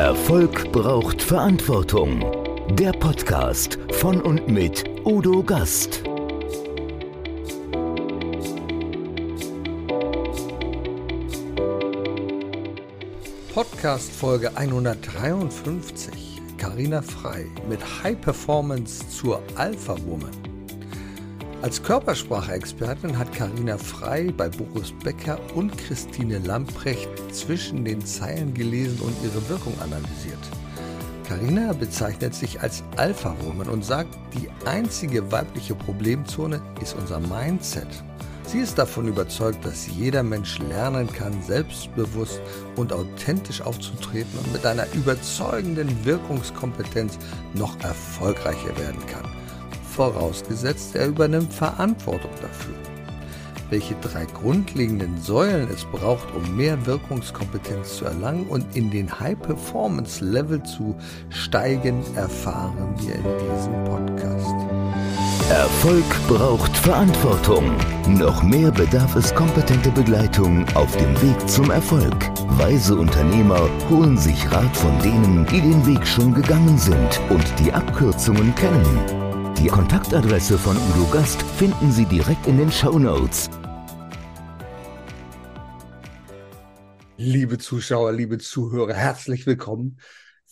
Erfolg braucht Verantwortung. Der Podcast von und mit Udo Gast. Podcast Folge 153. Carina Frei mit High Performance zur Alpha Woman. Als Körpersprache-Expertin hat Karina Frei bei Boris Becker und Christine Lamprecht zwischen den Zeilen gelesen und ihre Wirkung analysiert. Karina bezeichnet sich als Alpha-Woman und sagt, die einzige weibliche Problemzone ist unser Mindset. Sie ist davon überzeugt, dass jeder Mensch lernen kann, selbstbewusst und authentisch aufzutreten und mit einer überzeugenden Wirkungskompetenz noch erfolgreicher werden kann vorausgesetzt er übernimmt Verantwortung dafür. Welche drei grundlegenden Säulen es braucht, um mehr Wirkungskompetenz zu erlangen und in den High-Performance-Level zu steigen, erfahren wir in diesem Podcast. Erfolg braucht Verantwortung. Noch mehr bedarf es kompetente Begleitung auf dem Weg zum Erfolg. Weise Unternehmer holen sich Rat von denen, die den Weg schon gegangen sind und die Abkürzungen kennen. Die Kontaktadresse von Udo Gast finden Sie direkt in den Show Notes. Liebe Zuschauer, liebe Zuhörer, herzlich willkommen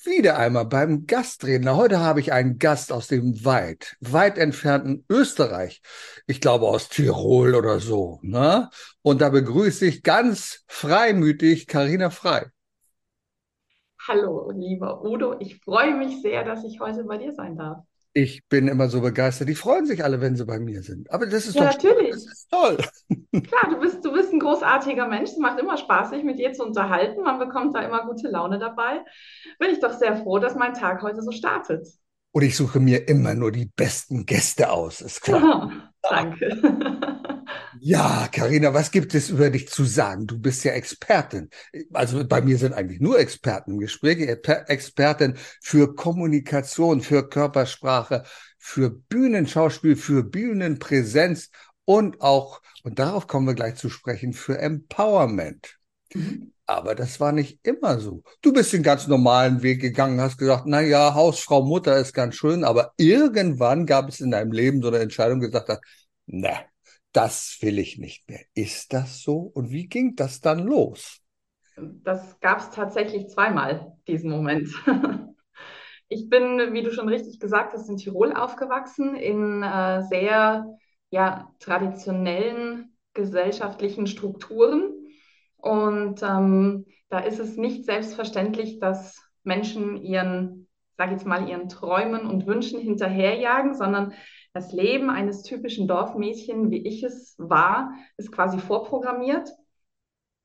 wieder einmal beim Gastredner. Heute habe ich einen Gast aus dem weit, weit entfernten Österreich. Ich glaube aus Tirol oder so. Ne? Und da begrüße ich ganz freimütig Karina Frei. Hallo, lieber Udo. Ich freue mich sehr, dass ich heute bei dir sein darf. Ich bin immer so begeistert. Die freuen sich alle, wenn sie bei mir sind. Aber das ist ja, doch natürlich. Das ist toll. Klar, du bist, du bist ein großartiger Mensch. Es macht immer Spaß, sich mit dir zu unterhalten. Man bekommt da immer gute Laune dabei. Bin ich doch sehr froh, dass mein Tag heute so startet. Und ich suche mir immer nur die besten Gäste aus, ist klar. Danke. Ja, Karina, was gibt es über dich zu sagen? Du bist ja Expertin. Also bei mir sind eigentlich nur Experten im Gespräch. Expertin für Kommunikation, für Körpersprache, für Bühnenschauspiel, für Bühnenpräsenz und auch, und darauf kommen wir gleich zu sprechen, für Empowerment. Mhm. Aber das war nicht immer so. Du bist den ganz normalen Weg gegangen, hast gesagt, na ja, Hausfrau, Mutter ist ganz schön, aber irgendwann gab es in deinem Leben so eine Entscheidung, gesagt hat, na, das will ich nicht mehr. Ist das so? Und wie ging das dann los? Das gab es tatsächlich zweimal, diesen Moment. Ich bin, wie du schon richtig gesagt hast, in Tirol aufgewachsen, in äh, sehr ja, traditionellen gesellschaftlichen Strukturen. Und ähm, da ist es nicht selbstverständlich, dass Menschen ihren, sag jetzt mal, ihren Träumen und Wünschen hinterherjagen, sondern das Leben eines typischen Dorfmädchen, wie ich es war, ist quasi vorprogrammiert.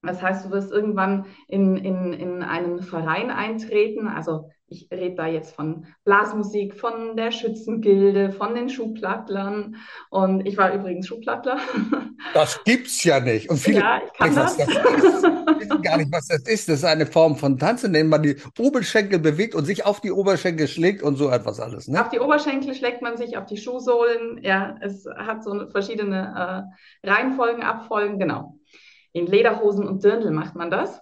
Das heißt, du wirst irgendwann in, in, in einen Verein eintreten. Also ich rede da jetzt von Blasmusik, von der Schützengilde, von den Schuhplattlern. Und ich war übrigens Schuhplattler. Das gibt's ja nicht. Und viele ja, ich kann das. das. wissen gar nicht, was das ist. Das ist eine Form von Tanzen, in dem man die Oberschenkel bewegt und sich auf die Oberschenkel schlägt und so etwas alles. Ne? Auf die Oberschenkel schlägt man sich, auf die Schuhsohlen. Ja, es hat so verschiedene äh, Reihenfolgen, Abfolgen, genau. In Lederhosen und Dirndl macht man das.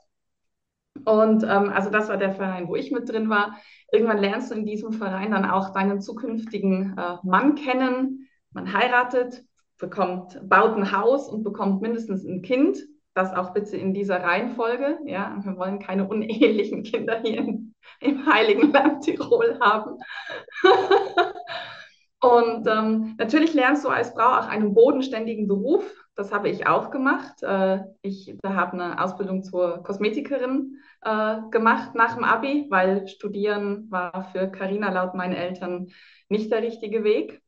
Und ähm, also das war der Verein, wo ich mit drin war. Irgendwann lernst du in diesem Verein dann auch deinen zukünftigen äh, Mann kennen. Man heiratet, bekommt, baut ein Haus und bekommt mindestens ein Kind. Das auch bitte in dieser Reihenfolge. Ja, wir wollen keine unehelichen Kinder hier in, im heiligen Land Tirol haben. und ähm, natürlich lernst du als Frau auch einen bodenständigen Beruf das habe ich auch gemacht. Äh, ich habe eine Ausbildung zur Kosmetikerin äh, gemacht nach dem Abi, weil Studieren war für Karina laut meinen Eltern nicht der richtige Weg.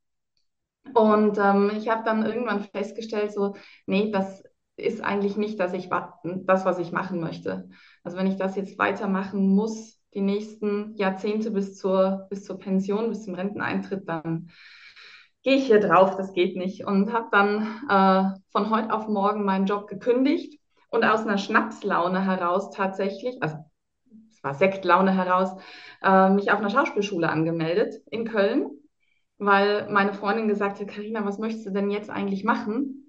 Und ähm, ich habe dann irgendwann festgestellt, so, nee, das ist eigentlich nicht dass ich, das, was ich machen möchte. Also wenn ich das jetzt weitermachen muss, die nächsten Jahrzehnte bis zur, bis zur Pension, bis zum Renteneintritt, dann gehe ich hier drauf, das geht nicht. Und habe dann äh, von heute auf morgen meinen Job gekündigt und aus einer Schnapslaune heraus tatsächlich, also es war Sektlaune heraus, äh, mich auf einer Schauspielschule angemeldet in Köln, weil meine Freundin gesagt hat, Karina, was möchtest du denn jetzt eigentlich machen?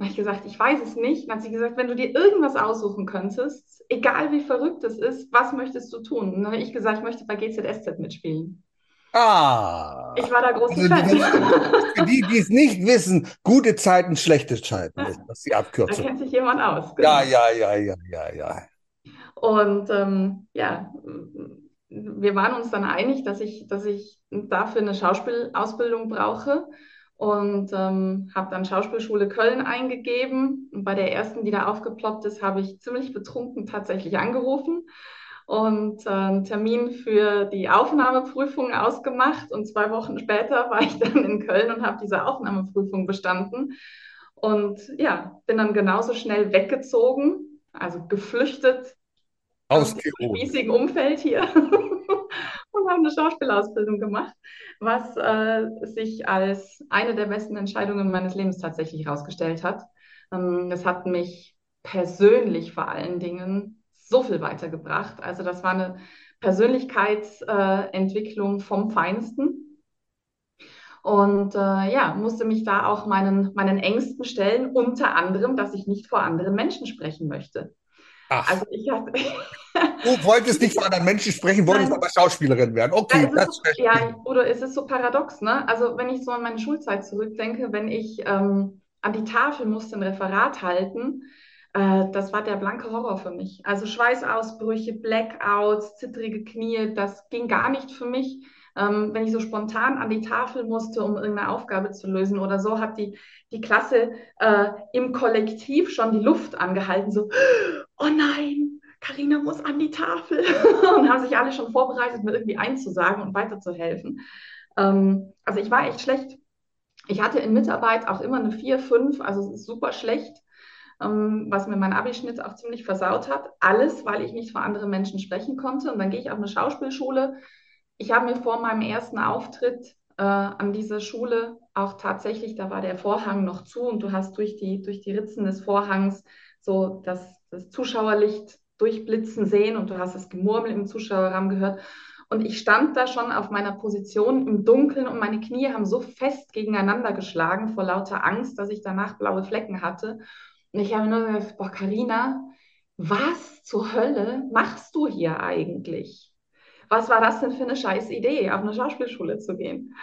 dann habe ich gesagt, ich weiß es nicht. Dann hat sie gesagt, wenn du dir irgendwas aussuchen könntest, egal wie verrückt es ist, was möchtest du tun? Und dann habe ich gesagt, ich möchte bei GZSZ mitspielen. Ah. Ich war da große Also, Fan. Für die, die es nicht wissen, gute Zeiten, schlechte Zeiten ist das die Da Abkürzung. kennt sich jemand aus. Ja, genau. ja, ja, ja, ja, ja. Und ähm, ja, wir waren uns dann einig, dass ich, dass ich dafür eine Schauspielausbildung brauche und ähm, habe dann Schauspielschule Köln eingegeben. Und bei der ersten, die da aufgeploppt ist, habe ich ziemlich betrunken tatsächlich angerufen und äh, einen Termin für die Aufnahmeprüfung ausgemacht. Und zwei Wochen später war ich dann in Köln und habe diese Aufnahmeprüfung bestanden. Und ja, bin dann genauso schnell weggezogen, also geflüchtet aus Ausgeruht. spießigen Umfeld hier und habe eine Schauspielausbildung gemacht, was äh, sich als eine der besten Entscheidungen meines Lebens tatsächlich herausgestellt hat. Ähm, das hat mich persönlich vor allen Dingen so viel weitergebracht. Also das war eine Persönlichkeitsentwicklung vom Feinsten. Und äh, ja, musste mich da auch meinen, meinen Ängsten stellen, unter anderem, dass ich nicht vor anderen Menschen sprechen möchte. Ach, Also ich hatte, du wolltest nicht vor anderen Menschen sprechen, wolltest Nein. aber Schauspielerin werden. Okay, es das ist ja, oder es ist so paradox, ne? Also wenn ich so an meine Schulzeit zurückdenke, wenn ich ähm, an die Tafel musste ein Referat halten, äh, das war der blanke Horror für mich. Also Schweißausbrüche, Blackouts, zittrige Knie, das ging gar nicht für mich. Ähm, wenn ich so spontan an die Tafel musste, um irgendeine Aufgabe zu lösen oder so, hat die, die Klasse äh, im Kollektiv schon die Luft angehalten, so, oh nein, Karina muss an die Tafel und haben sich alle schon vorbereitet, mir irgendwie einzusagen und weiterzuhelfen. Ähm, also ich war echt schlecht. Ich hatte in Mitarbeit auch immer eine 4, 5, also super schlecht, was mir mein Abischnitt auch ziemlich versaut hat. Alles, weil ich nicht vor anderen Menschen sprechen konnte. Und dann gehe ich auf eine Schauspielschule. Ich habe mir vor meinem ersten Auftritt äh, an dieser Schule auch tatsächlich, da war der Vorhang noch zu und du hast durch die, durch die Ritzen des Vorhangs so das, das Zuschauerlicht durchblitzen sehen und du hast das Gemurmel im Zuschauerraum gehört. Und ich stand da schon auf meiner Position im Dunkeln und meine Knie haben so fest gegeneinander geschlagen vor lauter Angst, dass ich danach blaue Flecken hatte. Und ich habe nur gesagt, boah, Carina, was zur Hölle machst du hier eigentlich? Was war das denn für eine scheiß Idee, auf eine Schauspielschule zu gehen?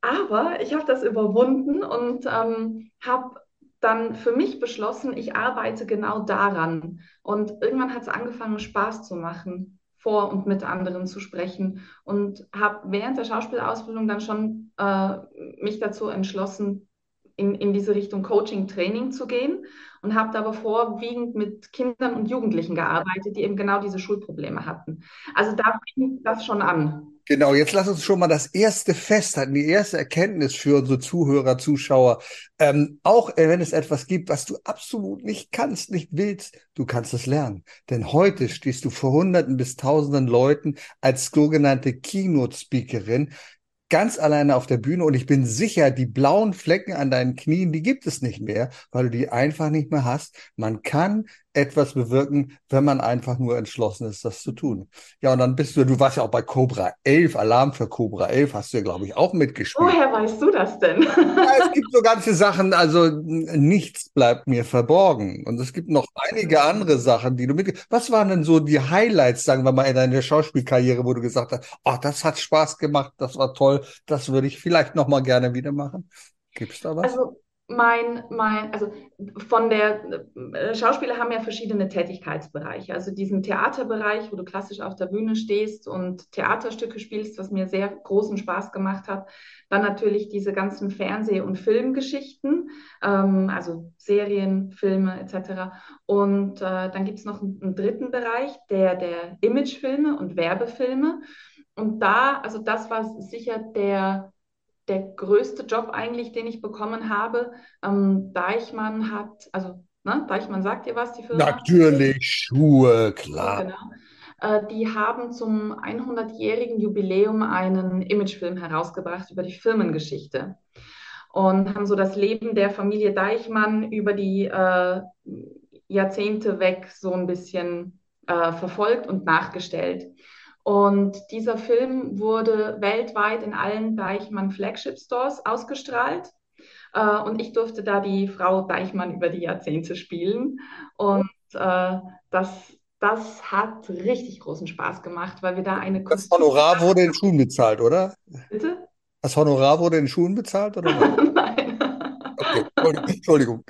Aber ich habe das überwunden und ähm, habe dann für mich beschlossen, ich arbeite genau daran. Und irgendwann hat es angefangen, Spaß zu machen, vor und mit anderen zu sprechen. Und habe während der Schauspielausbildung dann schon äh, mich dazu entschlossen, in, in diese Richtung Coaching, Training zu gehen und habe da aber vorwiegend mit Kindern und Jugendlichen gearbeitet, die eben genau diese Schulprobleme hatten. Also da fing das schon an. Genau, jetzt lass uns schon mal das erste festhalten, die erste Erkenntnis für unsere Zuhörer, Zuschauer. Ähm, auch wenn es etwas gibt, was du absolut nicht kannst, nicht willst, du kannst es lernen. Denn heute stehst du vor Hunderten bis Tausenden Leuten als sogenannte Keynote-Speakerin ganz alleine auf der Bühne und ich bin sicher, die blauen Flecken an deinen Knien, die gibt es nicht mehr, weil du die einfach nicht mehr hast. Man kann etwas bewirken, wenn man einfach nur entschlossen ist, das zu tun. Ja, und dann bist du, du warst ja auch bei Cobra 11, Alarm für Cobra 11, hast du ja, glaube ich, auch mitgespielt. Woher weißt du das denn? Ja, es gibt so ganze Sachen, also nichts bleibt mir verborgen. Und es gibt noch einige andere Sachen, die du mit. Was waren denn so die Highlights, sagen wir mal, in deiner Schauspielkarriere, wo du gesagt hast, oh, das hat Spaß gemacht, das war toll, das würde ich vielleicht noch mal gerne wieder machen? Gibt's da was? Also mein, mein, also von der äh, Schauspieler haben ja verschiedene Tätigkeitsbereiche. Also diesen Theaterbereich, wo du klassisch auf der Bühne stehst und Theaterstücke spielst, was mir sehr großen Spaß gemacht hat. Dann natürlich diese ganzen Fernseh- und Filmgeschichten, ähm, also Serien, Filme etc. Und äh, dann gibt es noch einen, einen dritten Bereich, der der Imagefilme und Werbefilme. Und da, also das war sicher der der größte Job eigentlich, den ich bekommen habe. Ähm, Deichmann hat, also ne, Deichmann sagt dir was, die Firma? Natürlich, Schuhe, klar. genau. Äh, die haben zum 100-jährigen Jubiläum einen Imagefilm herausgebracht über die Firmengeschichte und haben so das Leben der Familie Deichmann über die äh, Jahrzehnte weg so ein bisschen äh, verfolgt und nachgestellt. Und dieser Film wurde weltweit in allen Deichmann Flagship Stores ausgestrahlt. Äh, und ich durfte da die Frau Deichmann über die Jahrzehnte spielen. Und äh, das, das hat richtig großen Spaß gemacht, weil wir da eine Das Honorar wurde in Schuhen bezahlt, oder? Bitte? Das Honorar wurde in Schuhen bezahlt, oder? Nein. Okay, Entschuldigung.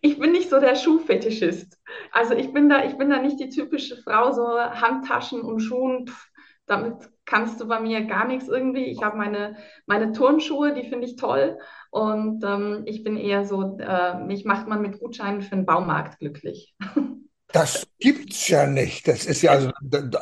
Ich bin nicht so der Schuhfetischist. Also ich bin da, ich bin da nicht die typische Frau, so Handtaschen und Schuhen. Pff, damit kannst du bei mir gar nichts irgendwie. Ich habe meine, meine Turnschuhe, die finde ich toll. Und ähm, ich bin eher so, äh, mich macht man mit Gutscheinen für den Baumarkt glücklich. Das gibt's ja nicht. Das ist ja, also,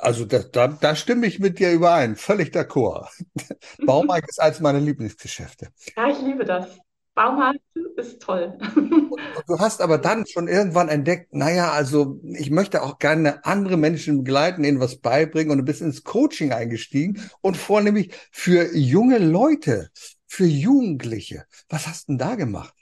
also da, da, da stimme ich mit dir überein. Völlig d'accord. Baumarkt ist eines meiner Lieblingsgeschäfte. Ja, ich liebe das. Baumarkt ist toll. Du hast aber dann schon irgendwann entdeckt, naja, also ich möchte auch gerne andere Menschen begleiten, ihnen was beibringen und du bist ins Coaching eingestiegen und vornehmlich für junge Leute, für Jugendliche. Was hast du denn da gemacht?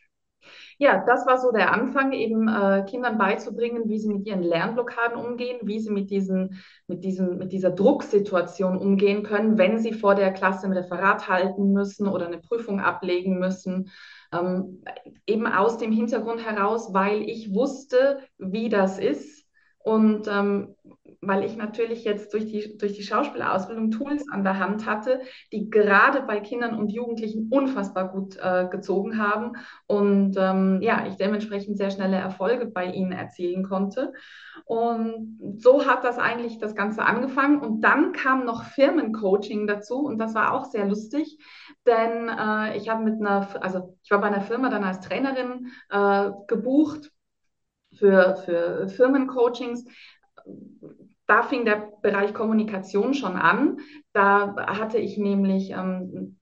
Ja, das war so der Anfang, eben äh, Kindern beizubringen, wie sie mit ihren Lernblockaden umgehen, wie sie mit diesen, mit diesen, mit dieser Drucksituation umgehen können, wenn sie vor der Klasse ein Referat halten müssen oder eine Prüfung ablegen müssen. Ähm, eben aus dem Hintergrund heraus, weil ich wusste, wie das ist und ähm, weil ich natürlich jetzt durch die, durch die Schauspielausbildung Tools an der Hand hatte, die gerade bei Kindern und Jugendlichen unfassbar gut äh, gezogen haben und ähm, ja, ich dementsprechend sehr schnelle Erfolge bei ihnen erzielen konnte. Und so hat das eigentlich das Ganze angefangen. Und dann kam noch Firmencoaching dazu und das war auch sehr lustig, denn äh, ich habe mit einer, also ich war bei einer Firma dann als Trainerin äh, gebucht für, für Firmencoachings da fing der Bereich Kommunikation schon an. Da hatte ich nämlich ähm,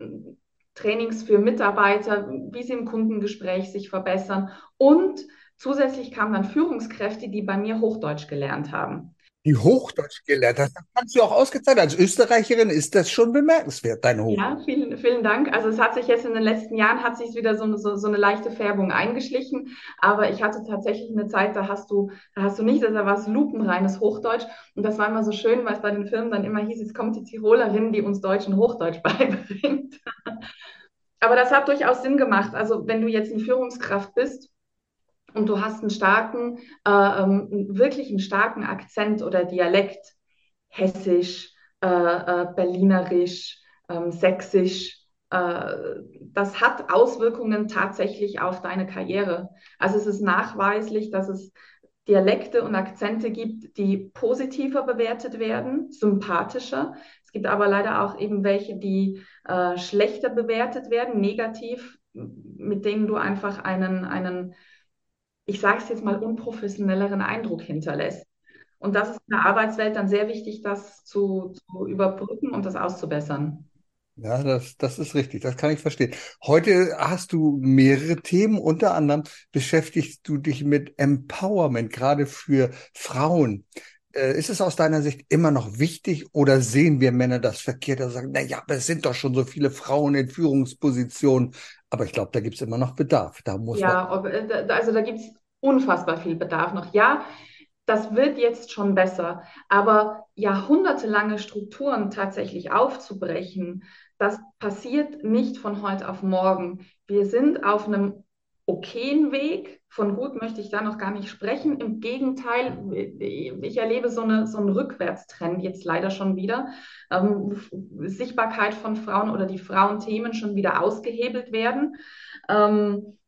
Trainings für Mitarbeiter, wie sie im Kundengespräch sich verbessern. Und zusätzlich kamen dann Führungskräfte, die bei mir Hochdeutsch gelernt haben die Hochdeutsch gelernt hast. Das kannst du auch ausgezeichnet. Als Österreicherin ist das schon bemerkenswert, dein Hochdeutsch. Ja, vielen, vielen Dank. Also es hat sich jetzt in den letzten Jahren, hat sich wieder so, so, so eine leichte Färbung eingeschlichen. Aber ich hatte tatsächlich eine Zeit, da hast du, da hast du nicht, da war es lupenreines Hochdeutsch. Und das war immer so schön, weil es bei den Firmen dann immer hieß, jetzt kommt die Tirolerin, die uns Deutschen Hochdeutsch beibringt. Aber das hat durchaus Sinn gemacht. Also wenn du jetzt eine Führungskraft bist, und du hast einen starken, äh, ähm, wirklich einen starken Akzent oder Dialekt, hessisch, äh, äh, berlinerisch, ähm, sächsisch, äh, das hat Auswirkungen tatsächlich auf deine Karriere. Also es ist nachweislich, dass es Dialekte und Akzente gibt, die positiver bewertet werden, sympathischer. Es gibt aber leider auch eben welche, die äh, schlechter bewertet werden, negativ, mit denen du einfach einen, einen ich sage es jetzt mal, unprofessionelleren Eindruck hinterlässt. Und das ist in der Arbeitswelt dann sehr wichtig, das zu, zu überbrücken und das auszubessern. Ja, das, das ist richtig, das kann ich verstehen. Heute hast du mehrere Themen, unter anderem beschäftigst du dich mit Empowerment, gerade für Frauen. Äh, ist es aus deiner Sicht immer noch wichtig oder sehen wir Männer das verkehrt und sagen, na ja, aber es sind doch schon so viele Frauen in Führungspositionen. Aber ich glaube, da gibt es immer noch Bedarf. Da muss ja, man äh, also da gibt es unfassbar viel Bedarf noch. Ja, das wird jetzt schon besser, aber jahrhundertelange Strukturen tatsächlich aufzubrechen, das passiert nicht von heute auf morgen. Wir sind auf einem okayen Weg. Von gut möchte ich da noch gar nicht sprechen. Im Gegenteil, ich erlebe so, eine, so einen Rückwärtstrend jetzt leider schon wieder. Ähm, Sichtbarkeit von Frauen oder die Frauenthemen schon wieder ausgehebelt werden. Ähm,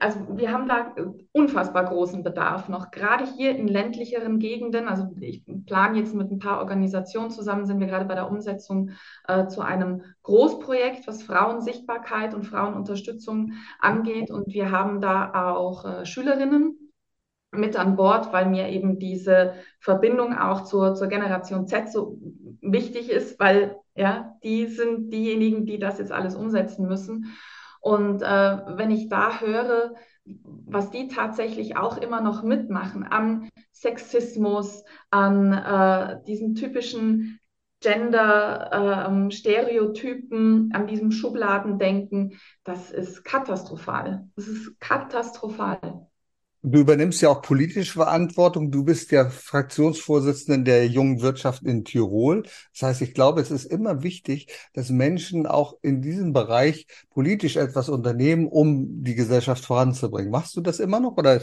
also wir haben da unfassbar großen Bedarf noch, gerade hier in ländlicheren Gegenden. Also ich plane jetzt mit ein paar Organisationen zusammen, sind wir gerade bei der Umsetzung äh, zu einem Großprojekt, was Frauensichtbarkeit und Frauenunterstützung angeht. Und wir haben da auch äh, Schülerinnen mit an Bord, weil mir eben diese Verbindung auch zur, zur Generation Z so wichtig ist, weil ja, die sind diejenigen, die das jetzt alles umsetzen müssen. Und äh, wenn ich da höre, was die tatsächlich auch immer noch mitmachen an Sexismus, an äh, diesen typischen Gender-Stereotypen, ähm, an diesem Schubladendenken, das ist katastrophal. Das ist katastrophal. Du übernimmst ja auch politische Verantwortung. Du bist ja Fraktionsvorsitzende der jungen Wirtschaft in Tirol. Das heißt, ich glaube, es ist immer wichtig, dass Menschen auch in diesem Bereich politisch etwas unternehmen, um die Gesellschaft voranzubringen. Machst du das immer noch oder?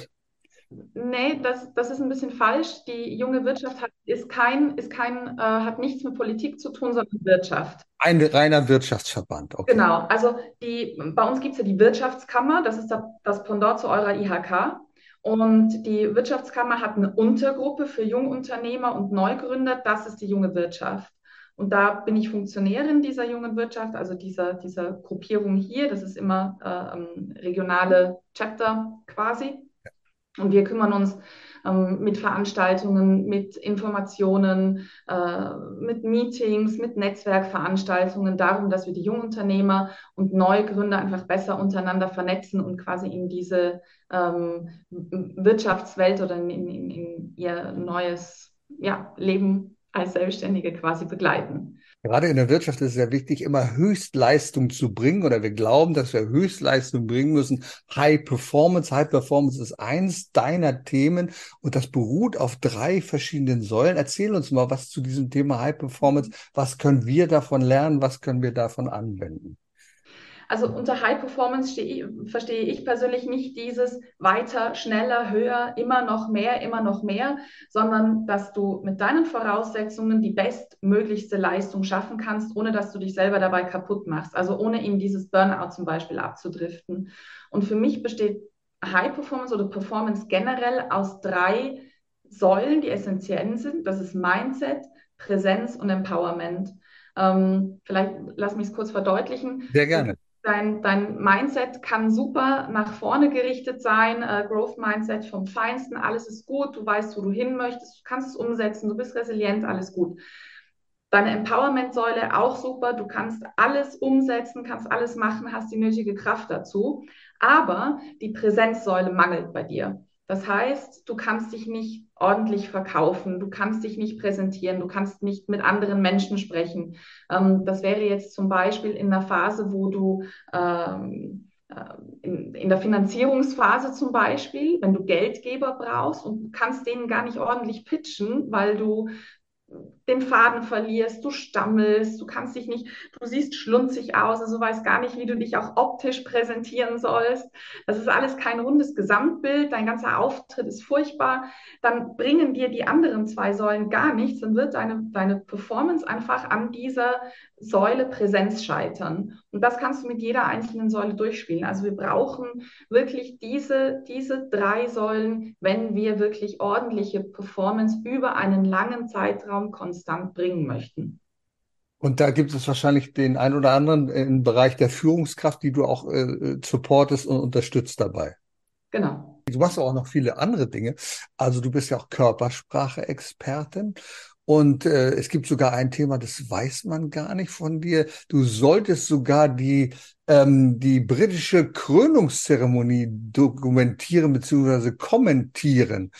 Nee, das, das ist ein bisschen falsch. Die junge Wirtschaft hat, ist kein, ist kein, äh, hat nichts mit Politik zu tun, sondern Wirtschaft. Ein reiner Wirtschaftsverband, okay. Genau, also die, bei uns gibt es ja die Wirtschaftskammer, das ist das Pendant zu eurer IHK. Und die Wirtschaftskammer hat eine Untergruppe für Jungunternehmer und Neugründer, das ist die junge Wirtschaft. Und da bin ich Funktionärin dieser jungen Wirtschaft, also dieser, dieser Gruppierung hier. Das ist immer äh, regionale Chapter quasi. Und wir kümmern uns ähm, mit Veranstaltungen, mit Informationen, äh, mit Meetings, mit Netzwerkveranstaltungen darum, dass wir die Jungunternehmer und Neugründer einfach besser untereinander vernetzen und quasi in diese ähm, Wirtschaftswelt oder in, in, in ihr neues ja, Leben als Selbstständige quasi begleiten. Gerade in der Wirtschaft ist es sehr wichtig, immer Höchstleistung zu bringen oder wir glauben, dass wir Höchstleistung bringen müssen. High Performance, High Performance ist eins deiner Themen und das beruht auf drei verschiedenen Säulen. Erzähl uns mal was zu diesem Thema High Performance. Was können wir davon lernen? Was können wir davon anwenden? Also unter High Performance ich, verstehe ich persönlich nicht dieses weiter, schneller, höher, immer noch mehr, immer noch mehr, sondern dass du mit deinen Voraussetzungen die bestmöglichste Leistung schaffen kannst, ohne dass du dich selber dabei kaputt machst. Also ohne in dieses Burnout zum Beispiel abzudriften. Und für mich besteht High Performance oder Performance generell aus drei Säulen, die essentiell sind. Das ist Mindset, Präsenz und Empowerment. Ähm, vielleicht lass mich es kurz verdeutlichen. Sehr gerne. Dein, dein Mindset kann super nach vorne gerichtet sein, äh, Growth Mindset vom Feinsten, alles ist gut, du weißt, wo du hin möchtest, du kannst es umsetzen, du bist resilient, alles gut. Deine Empowerment-Säule auch super, du kannst alles umsetzen, kannst alles machen, hast die nötige Kraft dazu, aber die Präsenzsäule mangelt bei dir. Das heißt, du kannst dich nicht ordentlich verkaufen, du kannst dich nicht präsentieren, du kannst nicht mit anderen Menschen sprechen. Ähm, das wäre jetzt zum Beispiel in einer Phase, wo du ähm, äh, in, in, der Finanzierungsphase zum Beispiel, wenn du Geldgeber brauchst und kannst denen gar nicht ordentlich pitchen, weil du den Faden verlierst, du stammelst, du kannst dich nicht, du siehst schlunzig aus, also weißt gar nicht, wie du dich auch optisch präsentieren sollst. Das ist alles kein rundes Gesamtbild, dein ganzer Auftritt ist furchtbar. Dann bringen dir die anderen zwei Säulen gar nichts, dann wird deine, deine Performance einfach an dieser Säule Präsenz scheitern. Und das kannst du mit jeder einzelnen Säule durchspielen. Also wir brauchen wirklich diese, diese drei Säulen, wenn wir wirklich ordentliche Performance über einen langen Zeitraum konstant bringen möchten. Und da gibt es wahrscheinlich den ein oder anderen im Bereich der Führungskraft, die du auch äh, supportest und unterstützt dabei. Genau. Du machst auch noch viele andere Dinge. Also du bist ja auch Körpersprache-Expertin und äh, es gibt sogar ein Thema, das weiß man gar nicht von dir. Du solltest sogar die, ähm, die britische Krönungszeremonie dokumentieren bzw. kommentieren.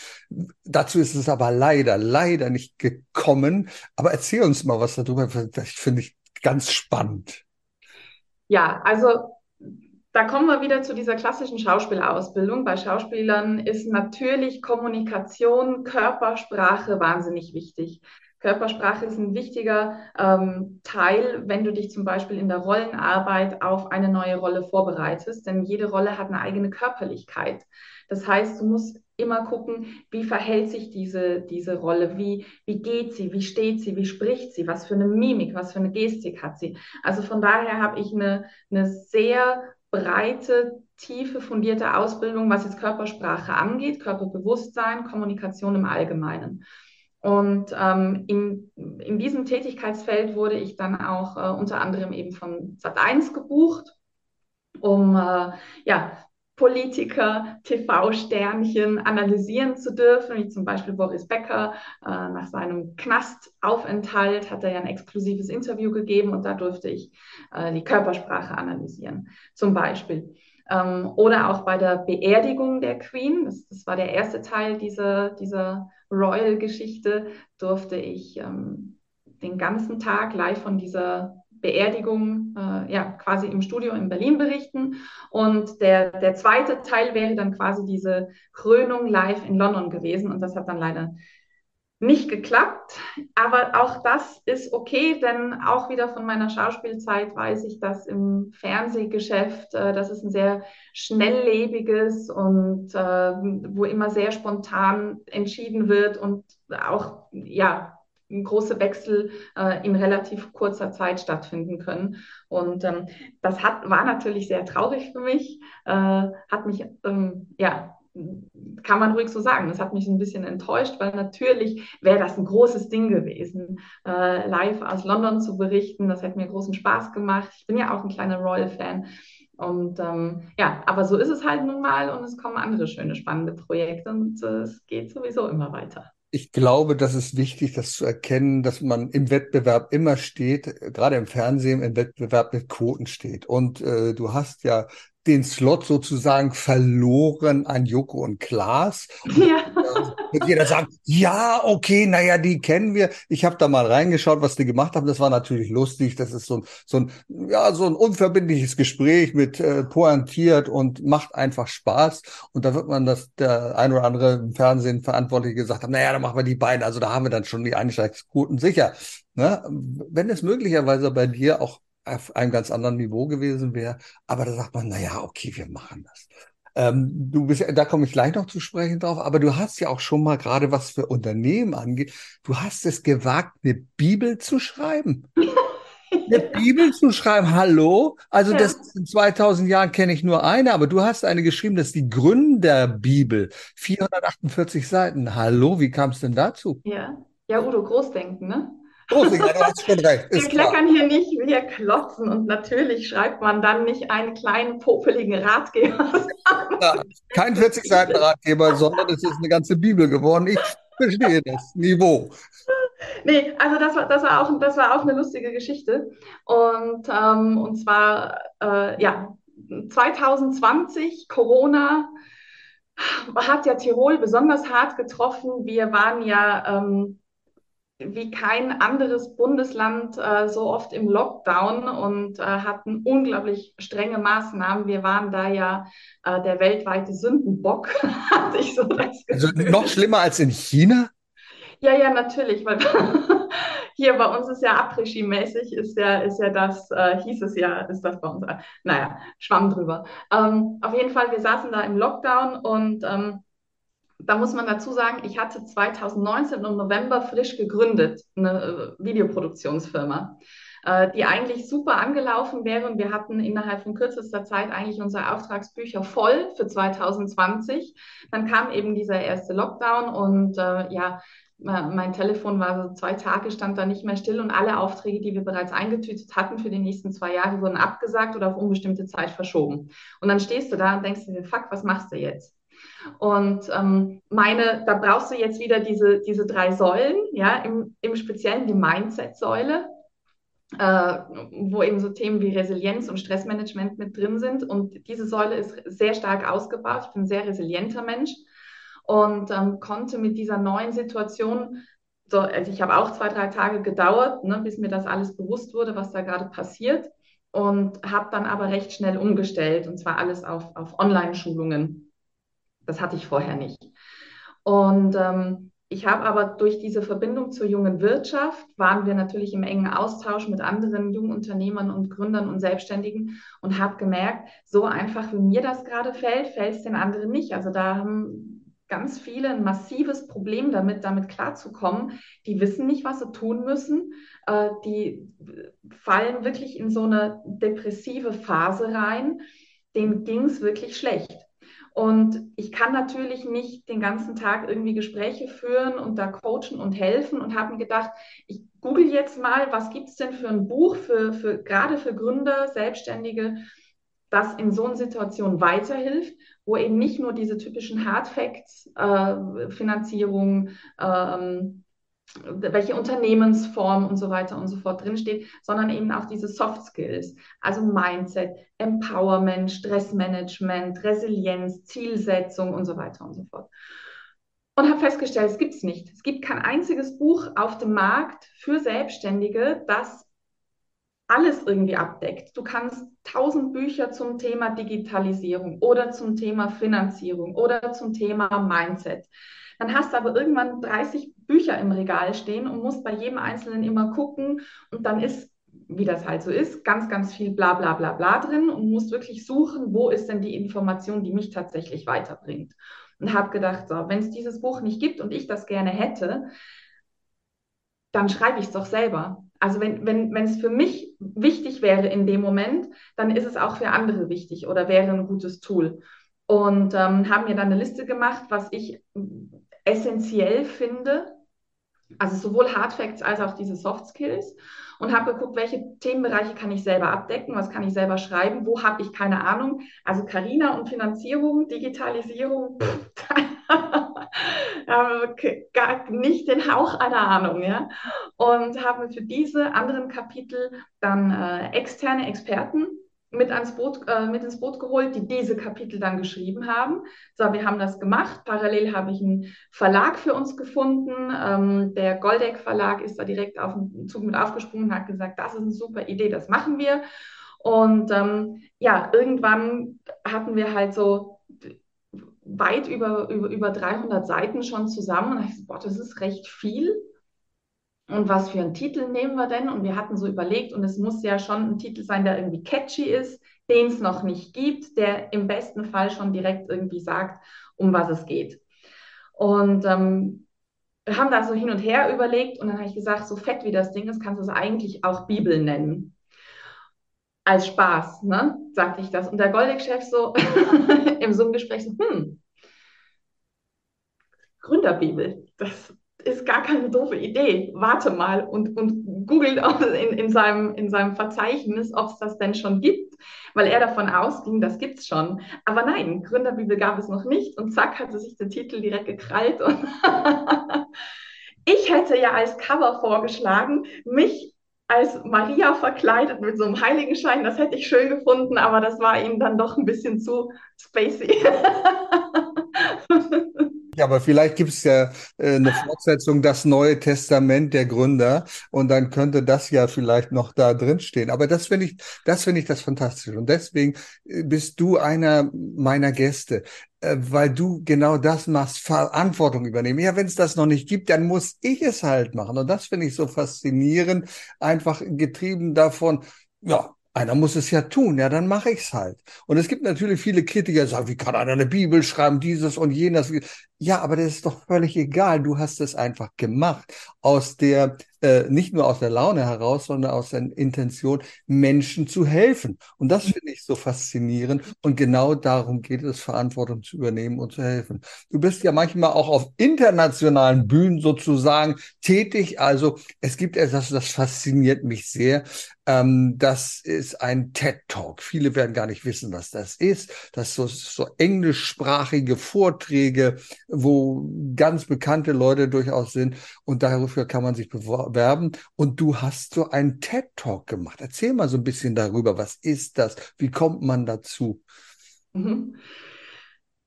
Dazu ist es aber leider, leider nicht gekommen. Aber erzähl uns mal was darüber. Das finde ich ganz spannend. Ja, also da kommen wir wieder zu dieser klassischen Schauspielausbildung. Bei Schauspielern ist natürlich Kommunikation, Körpersprache wahnsinnig wichtig. Körpersprache ist ein wichtiger ähm, Teil, wenn du dich zum Beispiel in der Rollenarbeit auf eine neue Rolle vorbereitest, denn jede Rolle hat eine eigene Körperlichkeit. Das heißt, du musst immer gucken, wie verhält sich diese, diese Rolle, wie, wie geht sie, wie steht sie, wie spricht sie, was für eine Mimik, was für eine Gestik hat sie. Also von daher habe ich eine, eine sehr breite, tiefe, fundierte Ausbildung, was jetzt Körpersprache angeht, Körperbewusstsein, Kommunikation im Allgemeinen. Und ähm, in, in diesem Tätigkeitsfeld wurde ich dann auch äh, unter anderem eben von Sat1 gebucht, um äh, ja, Politiker, TV-Sternchen analysieren zu dürfen, wie zum Beispiel Boris Becker. Äh, nach seinem Knastaufenthalt hat er ja ein exklusives Interview gegeben und da durfte ich äh, die Körpersprache analysieren, zum Beispiel. Ähm, oder auch bei der Beerdigung der Queen, das, war der erste Teil dieser, dieser Royal-Geschichte, durfte ich ähm, den ganzen Tag live von dieser Beerdigung äh, ja quasi im Studio in Berlin berichten. Und der, der zweite Teil wäre dann quasi diese Krönung live in London gewesen. Und das hat dann leider nicht geklappt. Aber auch das ist okay, denn auch wieder von meiner Schauspielzeit weiß ich, dass im Fernsehgeschäft, äh, das ist ein sehr schnelllebiges und äh, wo immer sehr spontan entschieden wird und auch ja große Wechsel äh, in relativ kurzer Zeit stattfinden können. Und ähm, das hat, war natürlich sehr traurig für mich, äh, hat mich ähm, ja kann man ruhig so sagen. Das hat mich ein bisschen enttäuscht, weil natürlich wäre das ein großes Ding gewesen, äh, live aus London zu berichten. Das hätte mir großen Spaß gemacht. Ich bin ja auch ein kleiner Royal-Fan. Und ähm, ja, aber so ist es halt nun mal und es kommen andere schöne, spannende Projekte und äh, es geht sowieso immer weiter. Ich glaube, das ist wichtig, das zu erkennen, dass man im Wettbewerb immer steht, gerade im Fernsehen im Wettbewerb mit Quoten steht. Und äh, du hast ja den Slot sozusagen verloren an Joko und Klaas. Ja. Und jeder sagt, ja, okay, naja, die kennen wir. Ich habe da mal reingeschaut, was die gemacht haben. Das war natürlich lustig. Das ist so ein, so ein, ja, so ein unverbindliches Gespräch mit äh, pointiert und macht einfach Spaß. Und da wird man das, der ein oder andere im Fernsehen Verantwortliche gesagt haben, naja, dann machen wir die beiden. Also da haben wir dann schon die Einsteigsquoten sicher. Ne? Wenn es möglicherweise bei dir auch auf einem ganz anderen Niveau gewesen wäre. Aber da sagt man, na ja, okay, wir machen das. Ähm, du bist, da komme ich gleich noch zu sprechen drauf, aber du hast ja auch schon mal gerade was für Unternehmen angeht. Du hast es gewagt, eine Bibel zu schreiben. eine Bibel zu schreiben, hallo? Also ja. das in 2000 Jahren kenne ich nur eine, aber du hast eine geschrieben, das ist die Gründerbibel, 448 Seiten. Hallo, wie kam es denn dazu? Ja, ja, Udo, Großdenken, ne? Großinger, du hast schon recht. Wir kleckern hier nicht, wir klotzen und natürlich schreibt man dann nicht einen kleinen popeligen Ratgeber. Ja, kein 40 Seiten Ratgeber, sondern es ist eine ganze Bibel geworden. Ich verstehe das Niveau. Nee, also das war, das war, auch, das war auch eine lustige Geschichte. Und, ähm, und zwar, äh, ja, 2020, Corona, hat ja Tirol besonders hart getroffen. Wir waren ja ähm, wie kein anderes Bundesland äh, so oft im Lockdown und äh, hatten unglaublich strenge Maßnahmen. Wir waren da ja äh, der weltweite Sündenbock, hatte ich so das Also noch schlimmer als in China? Ja, ja, natürlich, weil hier bei uns ist ja Après-Ski-mäßig, ist ja, ist ja das, äh, hieß es ja, ist das bei uns, äh, naja, schwamm drüber. Ähm, auf jeden Fall, wir saßen da im Lockdown und ähm, da muss man dazu sagen, ich hatte 2019 im November frisch gegründet, eine äh, Videoproduktionsfirma, äh, die eigentlich super angelaufen wäre und wir hatten innerhalb von kürzester Zeit eigentlich unsere Auftragsbücher voll für 2020. Dann kam eben dieser erste Lockdown und äh, ja, mein Telefon war so zwei Tage, stand da nicht mehr still und alle Aufträge, die wir bereits eingetütet hatten für die nächsten zwei Jahre, wurden abgesagt oder auf unbestimmte Zeit verschoben. Und dann stehst du da und denkst dir, fuck, was machst du jetzt? Und ähm, meine, da brauchst du jetzt wieder diese, diese drei Säulen, ja, im, im Speziellen die Mindset-Säule, äh, wo eben so Themen wie Resilienz und Stressmanagement mit drin sind. Und diese Säule ist sehr stark ausgebaut. Ich bin ein sehr resilienter Mensch und ähm, konnte mit dieser neuen Situation so, also ich habe auch zwei, drei Tage gedauert, ne, bis mir das alles bewusst wurde, was da gerade passiert. Und habe dann aber recht schnell umgestellt, und zwar alles auf, auf Online-Schulungen. Das hatte ich vorher nicht. Und ähm, ich habe aber durch diese Verbindung zur jungen Wirtschaft waren wir natürlich im engen Austausch mit anderen jungen Unternehmern und Gründern und Selbstständigen und habe gemerkt, so einfach wie mir das gerade fällt, fällt es den anderen nicht. Also da haben ganz viele ein massives Problem damit, damit klarzukommen. Die wissen nicht, was sie tun müssen. Äh, die fallen wirklich in so eine depressive Phase rein. Denen ging es wirklich schlecht. Und ich kann natürlich nicht den ganzen Tag irgendwie Gespräche führen und da coachen und helfen und habe mir gedacht, ich google jetzt mal, was gibt es denn für ein Buch für, für gerade für Gründer, Selbstständige, das in so einer Situation weiterhilft, wo eben nicht nur diese typischen Hard Facts, äh, Finanzierung, ähm, welche Unternehmensform und so weiter und so fort drinsteht, sondern eben auch diese Soft Skills, also Mindset, Empowerment, Stressmanagement, Resilienz, Zielsetzung und so weiter und so fort. Und habe festgestellt, es gibt es nicht. Es gibt kein einziges Buch auf dem Markt für Selbstständige, das alles irgendwie abdeckt. Du kannst tausend Bücher zum Thema Digitalisierung oder zum Thema Finanzierung oder zum Thema Mindset. Dann hast du aber irgendwann 30 Bücher im Regal stehen und musst bei jedem einzelnen immer gucken und dann ist wie das halt so ist, ganz, ganz viel bla bla bla bla drin und musst wirklich suchen, wo ist denn die Information, die mich tatsächlich weiterbringt. Und habe gedacht, so, wenn es dieses Buch nicht gibt und ich das gerne hätte, dann schreibe ich es doch selber. Also wenn, wenn, wenn es für mich wichtig wäre in dem Moment, dann ist es auch für andere wichtig oder wäre ein gutes Tool. Und ähm, haben mir dann eine Liste gemacht, was ich essentiell finde, also sowohl Hard Facts als auch diese Soft Skills und habe geguckt, welche Themenbereiche kann ich selber abdecken, was kann ich selber schreiben, wo habe ich keine Ahnung. Also Carina und Finanzierung, Digitalisierung, gar nicht den Hauch einer Ahnung, ja. Und habe für diese anderen Kapitel dann äh, externe Experten mit, ans Boot, äh, mit ins Boot geholt, die diese Kapitel dann geschrieben haben. So, wir haben das gemacht. Parallel habe ich einen Verlag für uns gefunden. Ähm, der Goldeck Verlag ist da direkt auf den Zug mit aufgesprungen und hat gesagt, das ist eine super Idee, das machen wir. Und ähm, ja, irgendwann hatten wir halt so weit über, über, über 300 Seiten schon zusammen. Und ich so, boah, das ist recht viel. Und was für einen Titel nehmen wir denn? Und wir hatten so überlegt, und es muss ja schon ein Titel sein, der irgendwie catchy ist, den es noch nicht gibt, der im besten Fall schon direkt irgendwie sagt, um was es geht. Und ähm, wir haben da so hin und her überlegt und dann habe ich gesagt, so fett wie das Ding ist, kannst du es eigentlich auch Bibel nennen. Als Spaß, ne? sagte ich das. Und der Goldeck-Chef so im Zoom-Gespräch so, hm, Gründerbibel, das ist gar keine doofe Idee. Warte mal und, und googelt in, in, seinem, in seinem Verzeichnis, ob es das denn schon gibt, weil er davon ausging, das gibt es schon. Aber nein, Gründerbibel gab es noch nicht und zack, hatte sich der Titel direkt gekrallt. Ich hätte ja als Cover vorgeschlagen, mich als Maria verkleidet mit so einem Heiligenschein, das hätte ich schön gefunden, aber das war ihm dann doch ein bisschen zu spacey. Ja, aber vielleicht gibt es ja äh, eine Fortsetzung, das Neue Testament der Gründer, und dann könnte das ja vielleicht noch da drin stehen. Aber das finde ich, das finde ich das fantastisch. Und deswegen äh, bist du einer meiner Gäste, äh, weil du genau das machst, Verantwortung übernehmen. Ja, wenn es das noch nicht gibt, dann muss ich es halt machen. Und das finde ich so faszinierend, einfach getrieben davon, ja, einer muss es ja tun, ja, dann mache ich es halt. Und es gibt natürlich viele Kritiker, die sagen, wie kann einer eine Bibel schreiben, dieses und jenes. Ja, aber das ist doch völlig egal. Du hast es einfach gemacht. Aus der, äh, nicht nur aus der Laune heraus, sondern aus der Intention, Menschen zu helfen. Und das finde ich so faszinierend. Und genau darum geht es, Verantwortung zu übernehmen und zu helfen. Du bist ja manchmal auch auf internationalen Bühnen sozusagen tätig. Also es gibt etwas, das fasziniert mich sehr. Ähm, das ist ein TED Talk. Viele werden gar nicht wissen, was das ist. Das ist so, so englischsprachige Vorträge, wo ganz bekannte Leute durchaus sind und dafür kann man sich bewerben. Und du hast so einen TED Talk gemacht. Erzähl mal so ein bisschen darüber. Was ist das? Wie kommt man dazu? Mhm.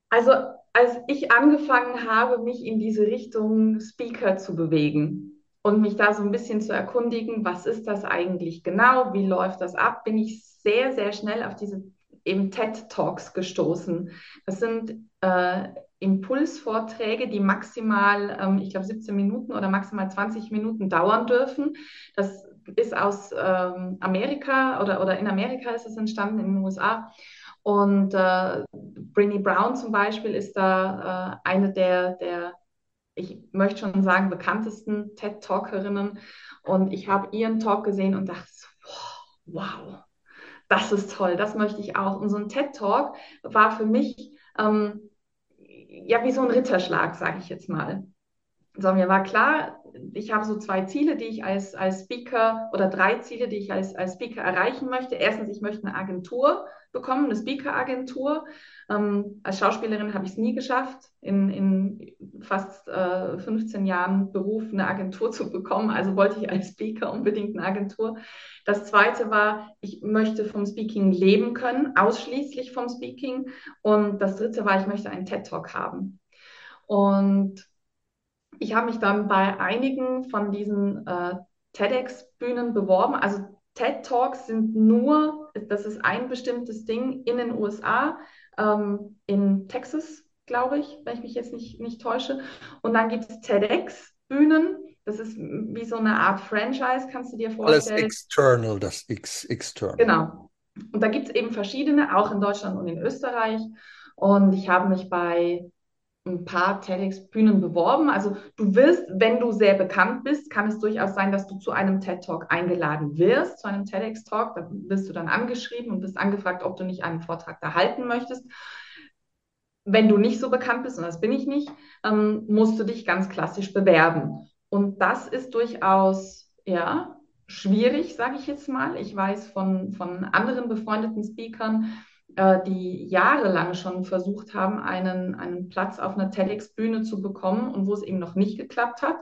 Also, als ich angefangen habe, mich in diese Richtung Speaker zu bewegen und mich da so ein bisschen zu erkundigen, was ist das eigentlich genau, wie läuft das ab, bin ich sehr, sehr schnell auf diese eben TED Talks gestoßen. Das sind äh, Impulsvorträge, die maximal, ähm, ich glaube, 17 Minuten oder maximal 20 Minuten dauern dürfen. Das ist aus ähm, Amerika oder, oder in Amerika ist es entstanden, in den USA. Und äh, Brinny Brown zum Beispiel ist da äh, eine der, der, ich möchte schon sagen, bekanntesten TED-Talkerinnen. Und ich habe ihren Talk gesehen und dachte, wow, das ist toll, das möchte ich auch. Und so ein TED-Talk war für mich ähm, ja wie so ein Ritterschlag, sage ich jetzt mal. So, mir war klar, ich habe so zwei Ziele, die ich als, als Speaker oder drei Ziele, die ich als, als Speaker erreichen möchte. Erstens, ich möchte eine Agentur bekommen, eine Speaker-Agentur. Ähm, als Schauspielerin habe ich es nie geschafft, in, in fast äh, 15 Jahren Beruf eine Agentur zu bekommen. Also wollte ich als Speaker unbedingt eine Agentur. Das zweite war, ich möchte vom Speaking leben können, ausschließlich vom Speaking. Und das dritte war, ich möchte einen TED-Talk haben. Und ich habe mich dann bei einigen von diesen äh, TEDx-Bühnen beworben. Also TED Talks sind nur, das ist ein bestimmtes Ding in den USA, ähm, in Texas, glaube ich, wenn ich mich jetzt nicht, nicht täusche. Und dann gibt es TEDx-Bühnen. Das ist wie so eine Art Franchise, kannst du dir vorstellen. Alles external, das X external. Genau. Und da gibt es eben verschiedene, auch in Deutschland und in Österreich. Und ich habe mich bei ein paar TEDx-Bühnen beworben. Also du wirst, wenn du sehr bekannt bist, kann es durchaus sein, dass du zu einem TED-Talk eingeladen wirst, zu einem TEDx-Talk. Da wirst du dann angeschrieben und bist angefragt, ob du nicht einen Vortrag da halten möchtest. Wenn du nicht so bekannt bist, und das bin ich nicht, ähm, musst du dich ganz klassisch bewerben. Und das ist durchaus, ja, schwierig, sage ich jetzt mal. Ich weiß von, von anderen befreundeten Speakern, die jahrelang schon versucht haben, einen, einen Platz auf einer TEDx-Bühne zu bekommen und wo es eben noch nicht geklappt hat.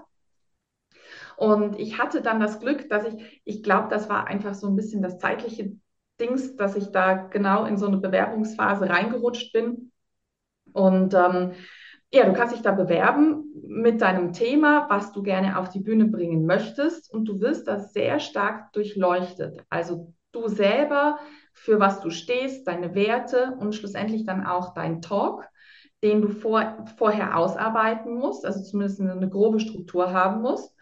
Und ich hatte dann das Glück, dass ich, ich glaube, das war einfach so ein bisschen das zeitliche Dings, dass ich da genau in so eine Bewerbungsphase reingerutscht bin. Und ähm, ja, du kannst dich da bewerben mit deinem Thema, was du gerne auf die Bühne bringen möchtest. Und du wirst da sehr stark durchleuchtet. Also du selber für was du stehst, deine Werte und schlussendlich dann auch dein Talk, den du vor, vorher ausarbeiten musst, also zumindest eine grobe Struktur haben musst.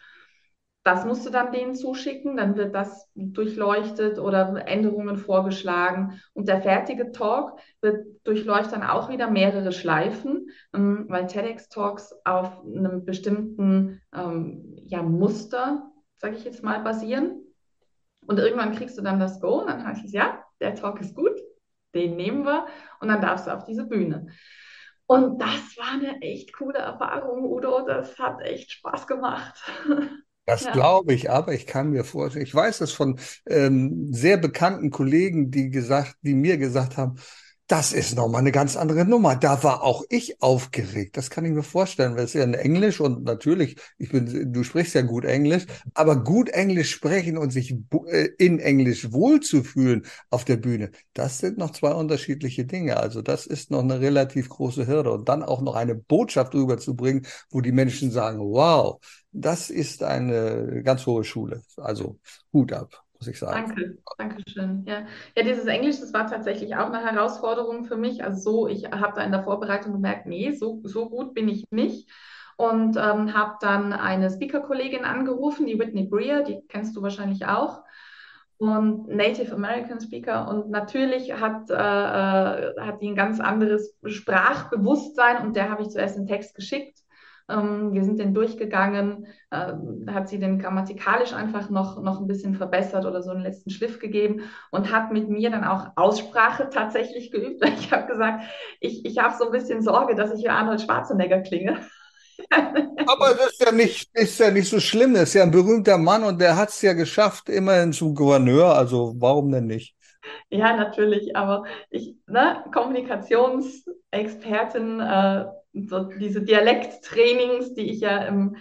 Das musst du dann denen zuschicken, dann wird das durchleuchtet oder Änderungen vorgeschlagen. Und der fertige Talk wird durchleuchtet dann auch wieder mehrere Schleifen, ähm, weil TEDx-Talks auf einem bestimmten ähm, ja, Muster, sage ich jetzt mal, basieren. Und irgendwann kriegst du dann das Go und dann heißt es, ja, der Talk ist gut, den nehmen wir und dann darfst du auf diese Bühne. Und das war eine echt coole Erfahrung, Udo. Das hat echt Spaß gemacht. Das ja. glaube ich, aber ich kann mir vorstellen, ich weiß es von ähm, sehr bekannten Kollegen, die gesagt, die mir gesagt haben, das ist nochmal eine ganz andere Nummer. Da war auch ich aufgeregt. Das kann ich mir vorstellen, weil es ja in Englisch und natürlich, ich bin, du sprichst ja gut Englisch, aber gut Englisch sprechen und sich äh, in Englisch wohlzufühlen auf der Bühne, das sind noch zwei unterschiedliche Dinge. Also das ist noch eine relativ große Hürde und dann auch noch eine Botschaft rüberzubringen, wo die Menschen sagen, wow, das ist eine ganz hohe Schule. Also Hut ab muss ich sagen. Danke, danke schön. Ja. ja, dieses Englisch, das war tatsächlich auch eine Herausforderung für mich. Also so, ich habe da in der Vorbereitung gemerkt, nee, so, so gut bin ich nicht. Und ähm, habe dann eine Speaker-Kollegin angerufen, die Whitney Breer, die kennst du wahrscheinlich auch. Und Native American Speaker. Und natürlich hat, äh, äh hat die ein ganz anderes Sprachbewusstsein und der habe ich zuerst einen Text geschickt ähm, wir sind den durchgegangen, äh, hat sie den grammatikalisch einfach noch, noch ein bisschen verbessert oder so einen letzten Schliff gegeben und hat mit mir dann auch Aussprache tatsächlich geübt. Ich habe gesagt, ich, ich habe so ein bisschen Sorge, dass ich wie Arnold Schwarzenegger klinge. Aber das ist ja nicht, ist ja nicht so schlimm. Das ist ja ein berühmter Mann und der hat es ja geschafft, immerhin zum Gouverneur. Also warum denn nicht? Ja, natürlich. Aber ich, ne, Kommunikationsexpertin, äh, so diese Dialekttrainings, die ich ja im,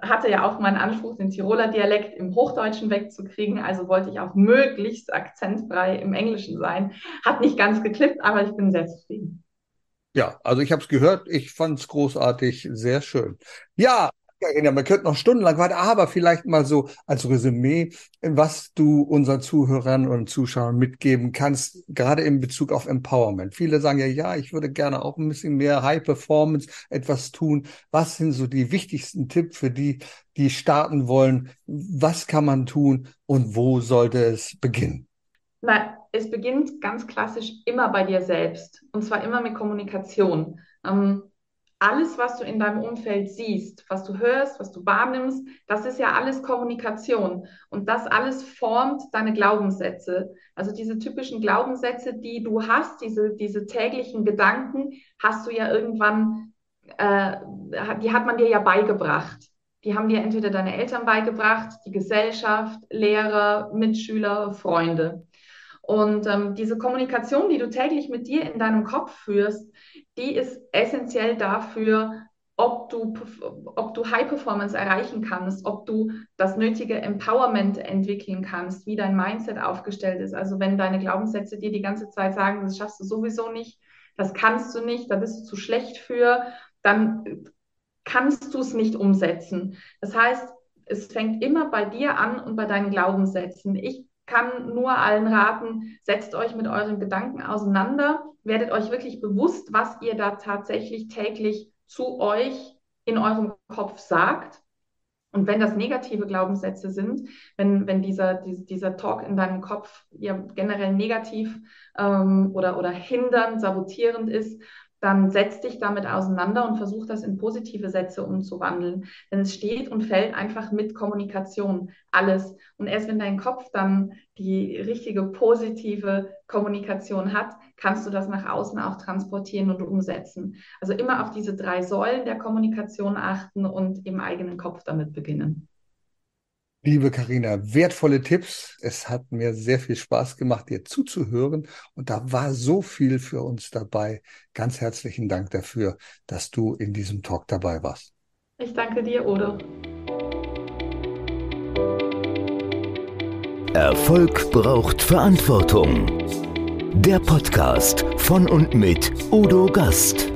hatte ja auch meinen Anspruch, den Tiroler Dialekt im Hochdeutschen wegzukriegen. Also wollte ich auch möglichst akzentfrei im Englischen sein. Hat nicht ganz geklippt, aber ich bin sehr zufrieden. Ja, also ich habe es gehört, ich fand es großartig, sehr schön. Ja, ja, man könnte noch stundenlang weiter, aber vielleicht mal so als Resümee, was du unseren Zuhörern und Zuschauern mitgeben kannst, gerade in Bezug auf Empowerment. Viele sagen ja, ja, ich würde gerne auch ein bisschen mehr High Performance etwas tun. Was sind so die wichtigsten Tipps für die, die starten wollen? Was kann man tun und wo sollte es beginnen? Na, es beginnt ganz klassisch immer bei dir selbst und zwar immer mit Kommunikation. Ähm, alles, was du in deinem Umfeld siehst, was du hörst, was du wahrnimmst, das ist ja alles Kommunikation. Und das alles formt deine Glaubenssätze. Also diese typischen Glaubenssätze, die du hast, diese, diese täglichen Gedanken, hast du ja irgendwann, äh, die hat man dir ja beigebracht. Die haben dir entweder deine Eltern beigebracht, die Gesellschaft, Lehrer, Mitschüler, Freunde. Und ähm, diese Kommunikation, die du täglich mit dir in deinem Kopf führst, die ist essentiell dafür, ob du, ob du High Performance erreichen kannst, ob du das nötige Empowerment entwickeln kannst, wie dein Mindset aufgestellt ist. Also wenn deine Glaubenssätze dir die ganze Zeit sagen, das schaffst du sowieso nicht, das kannst du nicht, da bist du zu schlecht für, dann kannst du es nicht umsetzen. Das heißt, es fängt immer bei dir an und bei deinen Glaubenssätzen. Ich kann nur allen raten, setzt euch mit euren Gedanken auseinander, werdet euch wirklich bewusst, was ihr da tatsächlich täglich zu euch in eurem Kopf sagt. Und wenn das negative Glaubenssätze sind, wenn, wenn dieser, dieser Talk in deinem Kopf ja generell negativ ähm, oder, oder hindernd, sabotierend ist, dann setz dich damit auseinander und versuch das in positive Sätze umzuwandeln. Denn es steht und fällt einfach mit Kommunikation alles. Und erst wenn dein Kopf dann die richtige positive Kommunikation hat, kannst du das nach außen auch transportieren und umsetzen. Also immer auf diese drei Säulen der Kommunikation achten und im eigenen Kopf damit beginnen. Liebe Karina, wertvolle Tipps. Es hat mir sehr viel Spaß gemacht, dir zuzuhören. Und da war so viel für uns dabei. Ganz herzlichen Dank dafür, dass du in diesem Talk dabei warst. Ich danke dir, Udo. Erfolg braucht Verantwortung. Der Podcast von und mit Udo Gast.